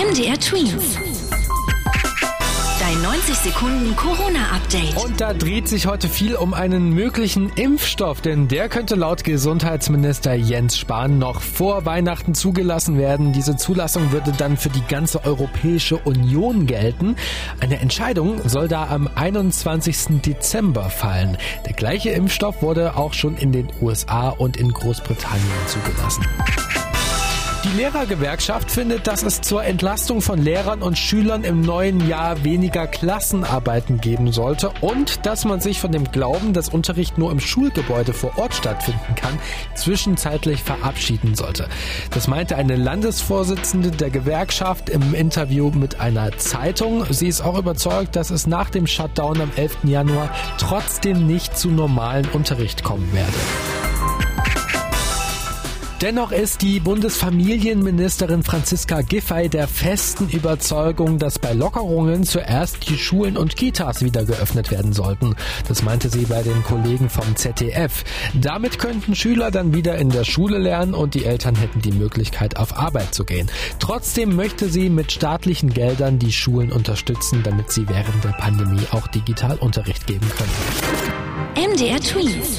MDR Twins. Dein 90 Sekunden Corona-Update. Und da dreht sich heute viel um einen möglichen Impfstoff, denn der könnte laut Gesundheitsminister Jens Spahn noch vor Weihnachten zugelassen werden. Diese Zulassung würde dann für die ganze Europäische Union gelten. Eine Entscheidung soll da am 21. Dezember fallen. Der gleiche Impfstoff wurde auch schon in den USA und in Großbritannien zugelassen. Die Lehrergewerkschaft findet, dass es zur Entlastung von Lehrern und Schülern im neuen Jahr weniger Klassenarbeiten geben sollte und dass man sich von dem Glauben, dass Unterricht nur im Schulgebäude vor Ort stattfinden kann, zwischenzeitlich verabschieden sollte. Das meinte eine Landesvorsitzende der Gewerkschaft im Interview mit einer Zeitung. Sie ist auch überzeugt, dass es nach dem Shutdown am 11. Januar trotzdem nicht zu normalen Unterricht kommen werde. Dennoch ist die Bundesfamilienministerin Franziska Giffey der festen Überzeugung, dass bei Lockerungen zuerst die Schulen und Kitas wieder geöffnet werden sollten. Das meinte sie bei den Kollegen vom ZDF. Damit könnten Schüler dann wieder in der Schule lernen und die Eltern hätten die Möglichkeit, auf Arbeit zu gehen. Trotzdem möchte sie mit staatlichen Geldern die Schulen unterstützen, damit sie während der Pandemie auch digital Unterricht geben können. MDR Twins.